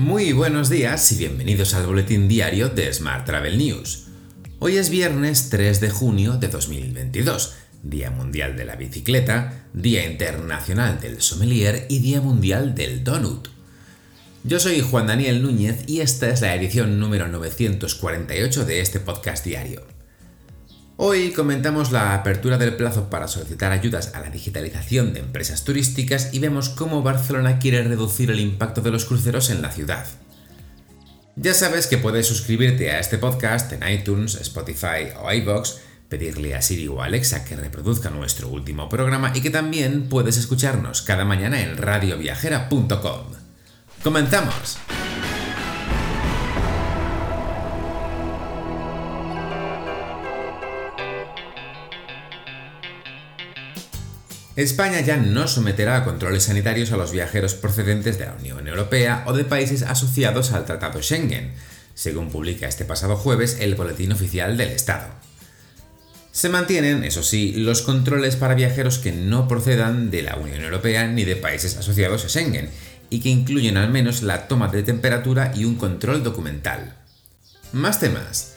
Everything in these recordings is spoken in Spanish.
Muy buenos días y bienvenidos al boletín diario de Smart Travel News. Hoy es viernes 3 de junio de 2022, Día Mundial de la Bicicleta, Día Internacional del Sommelier y Día Mundial del Donut. Yo soy Juan Daniel Núñez y esta es la edición número 948 de este podcast diario. Hoy comentamos la apertura del plazo para solicitar ayudas a la digitalización de empresas turísticas y vemos cómo Barcelona quiere reducir el impacto de los cruceros en la ciudad. Ya sabes que puedes suscribirte a este podcast en iTunes, Spotify o iVoox, pedirle a Siri o Alexa que reproduzca nuestro último programa y que también puedes escucharnos cada mañana en radioviajera.com. ¡Comenzamos! España ya no someterá a controles sanitarios a los viajeros procedentes de la Unión Europea o de países asociados al Tratado Schengen, según publica este pasado jueves el Boletín Oficial del Estado. Se mantienen, eso sí, los controles para viajeros que no procedan de la Unión Europea ni de países asociados a Schengen, y que incluyen al menos la toma de temperatura y un control documental. Más temas.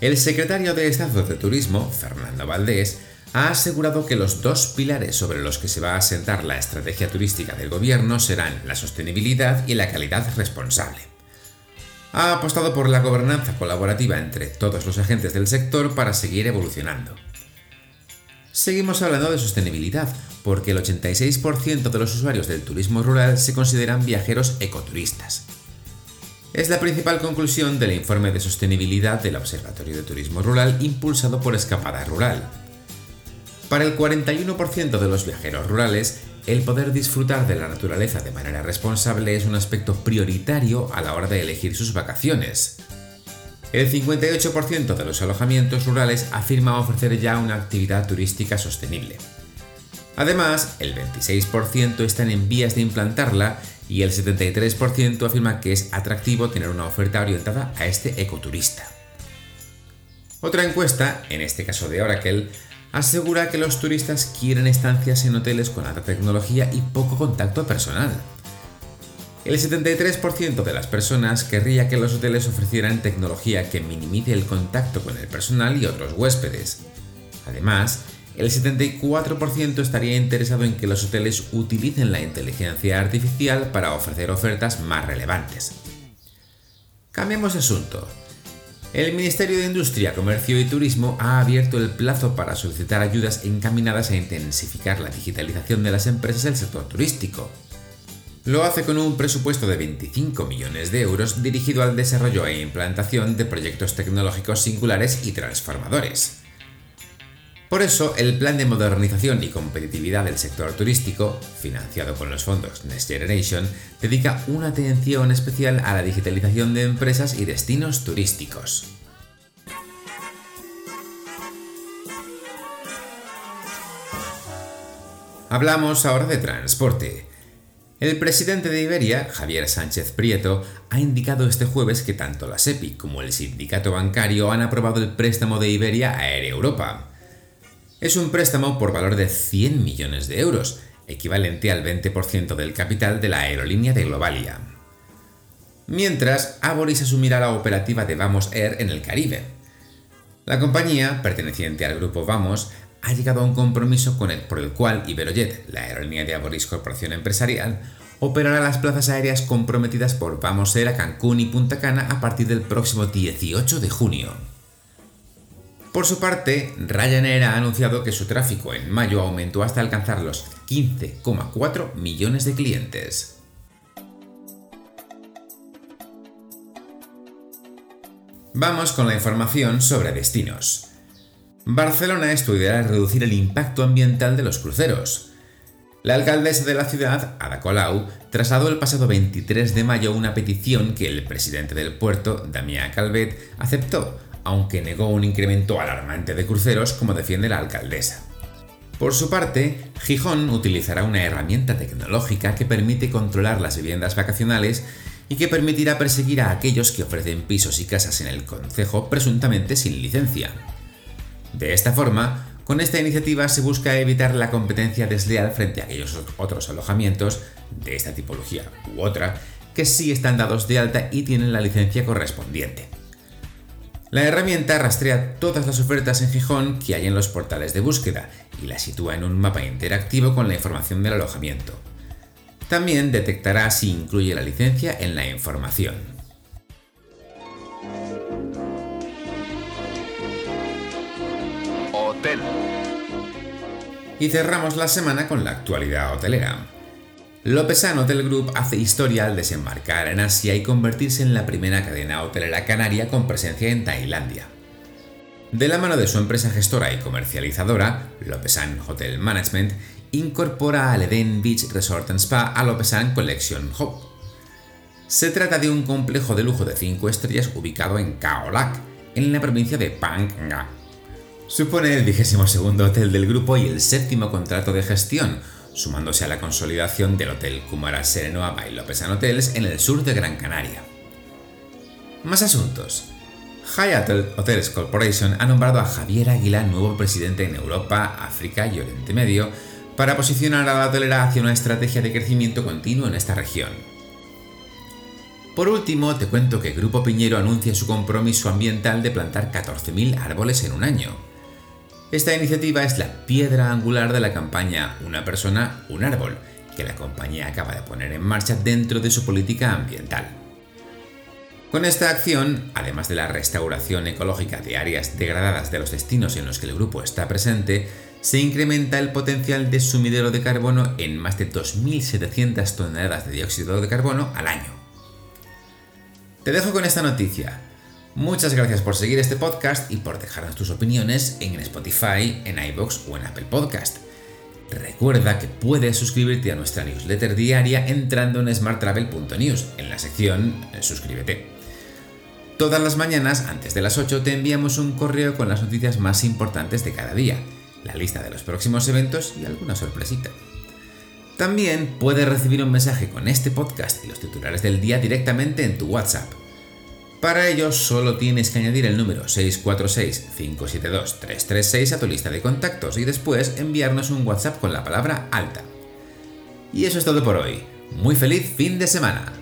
El secretario de Estado de Turismo, Fernando Valdés, ha asegurado que los dos pilares sobre los que se va a asentar la estrategia turística del gobierno serán la sostenibilidad y la calidad responsable. Ha apostado por la gobernanza colaborativa entre todos los agentes del sector para seguir evolucionando. Seguimos hablando de sostenibilidad, porque el 86% de los usuarios del turismo rural se consideran viajeros ecoturistas. Es la principal conclusión del informe de sostenibilidad del Observatorio de Turismo Rural impulsado por Escapada Rural, para el 41% de los viajeros rurales, el poder disfrutar de la naturaleza de manera responsable es un aspecto prioritario a la hora de elegir sus vacaciones. El 58% de los alojamientos rurales afirma ofrecer ya una actividad turística sostenible. Además, el 26% están en vías de implantarla y el 73% afirma que es atractivo tener una oferta orientada a este ecoturista. Otra encuesta, en este caso de Oracle, asegura que los turistas quieren estancias en hoteles con alta tecnología y poco contacto personal. El 73% de las personas querría que los hoteles ofrecieran tecnología que minimice el contacto con el personal y otros huéspedes. Además, el 74% estaría interesado en que los hoteles utilicen la inteligencia artificial para ofrecer ofertas más relevantes. Cambiemos de asunto. El Ministerio de Industria, Comercio y Turismo ha abierto el plazo para solicitar ayudas encaminadas a intensificar la digitalización de las empresas del sector turístico. Lo hace con un presupuesto de 25 millones de euros dirigido al desarrollo e implantación de proyectos tecnológicos singulares y transformadores. Por eso, el Plan de Modernización y Competitividad del Sector Turístico, financiado con los fondos Next Generation, dedica una atención especial a la digitalización de empresas y destinos turísticos. Hablamos ahora de transporte. El presidente de Iberia, Javier Sánchez Prieto, ha indicado este jueves que tanto la SEPI como el sindicato bancario han aprobado el préstamo de Iberia a Europa es un préstamo por valor de 100 millones de euros, equivalente al 20% del capital de la aerolínea de Globalia. Mientras, Aboris asumirá la operativa de Vamos Air en el Caribe. La compañía, perteneciente al grupo Vamos, ha llegado a un compromiso con el, por el cual Iberojet, la aerolínea de Aboris Corporación Empresarial, operará las plazas aéreas comprometidas por Vamos Air a Cancún y Punta Cana a partir del próximo 18 de junio. Por su parte, Ryanair ha anunciado que su tráfico en mayo aumentó hasta alcanzar los 15,4 millones de clientes. Vamos con la información sobre destinos. Barcelona estudiará reducir el impacto ambiental de los cruceros. La alcaldesa de la ciudad, Ada Colau, trasladó el pasado 23 de mayo una petición que el presidente del puerto, Damián Calvet, aceptó aunque negó un incremento alarmante de cruceros como defiende la alcaldesa. Por su parte, Gijón utilizará una herramienta tecnológica que permite controlar las viviendas vacacionales y que permitirá perseguir a aquellos que ofrecen pisos y casas en el concejo presuntamente sin licencia. De esta forma, con esta iniciativa se busca evitar la competencia desleal frente a aquellos otros alojamientos de esta tipología u otra que sí están dados de alta y tienen la licencia correspondiente. La herramienta rastrea todas las ofertas en Gijón que hay en los portales de búsqueda y la sitúa en un mapa interactivo con la información del alojamiento. También detectará si incluye la licencia en la información. Hotel. Y cerramos la semana con la actualidad hotelera. Lopesan Hotel Group hace historia al desembarcar en Asia y convertirse en la primera cadena hotelera canaria con presencia en Tailandia. De la mano de su empresa gestora y comercializadora, Lopesan Hotel Management, incorpora al Eden Beach Resort and Spa a Lopesan Collection Hub. Se trata de un complejo de lujo de 5 estrellas ubicado en Khao Lak, en la provincia de Phang Nga. Supone el 22 hotel del grupo y el séptimo contrato de gestión, sumándose a la consolidación del Hotel Kumara Serenoa by Lopesan Hotels en el sur de Gran Canaria. Más asuntos. Hyatt Hotels Corporation ha nombrado a Javier Aguilar nuevo presidente en Europa, África y Oriente Medio para posicionar a la hotelera hacia una estrategia de crecimiento continuo en esta región. Por último, te cuento que Grupo Piñero anuncia su compromiso ambiental de plantar 14.000 árboles en un año. Esta iniciativa es la piedra angular de la campaña Una persona, un árbol, que la compañía acaba de poner en marcha dentro de su política ambiental. Con esta acción, además de la restauración ecológica de áreas degradadas de los destinos en los que el grupo está presente, se incrementa el potencial de sumidero de carbono en más de 2.700 toneladas de dióxido de carbono al año. Te dejo con esta noticia. Muchas gracias por seguir este podcast y por dejarnos tus opiniones en Spotify, en iBox o en Apple Podcast. Recuerda que puedes suscribirte a nuestra newsletter diaria entrando en smarttravel.news en la sección Suscríbete. Todas las mañanas, antes de las 8, te enviamos un correo con las noticias más importantes de cada día, la lista de los próximos eventos y alguna sorpresita. También puedes recibir un mensaje con este podcast y los titulares del día directamente en tu WhatsApp. Para ello solo tienes que añadir el número 646-572-336 a tu lista de contactos y después enviarnos un WhatsApp con la palabra alta. Y eso es todo por hoy. Muy feliz fin de semana.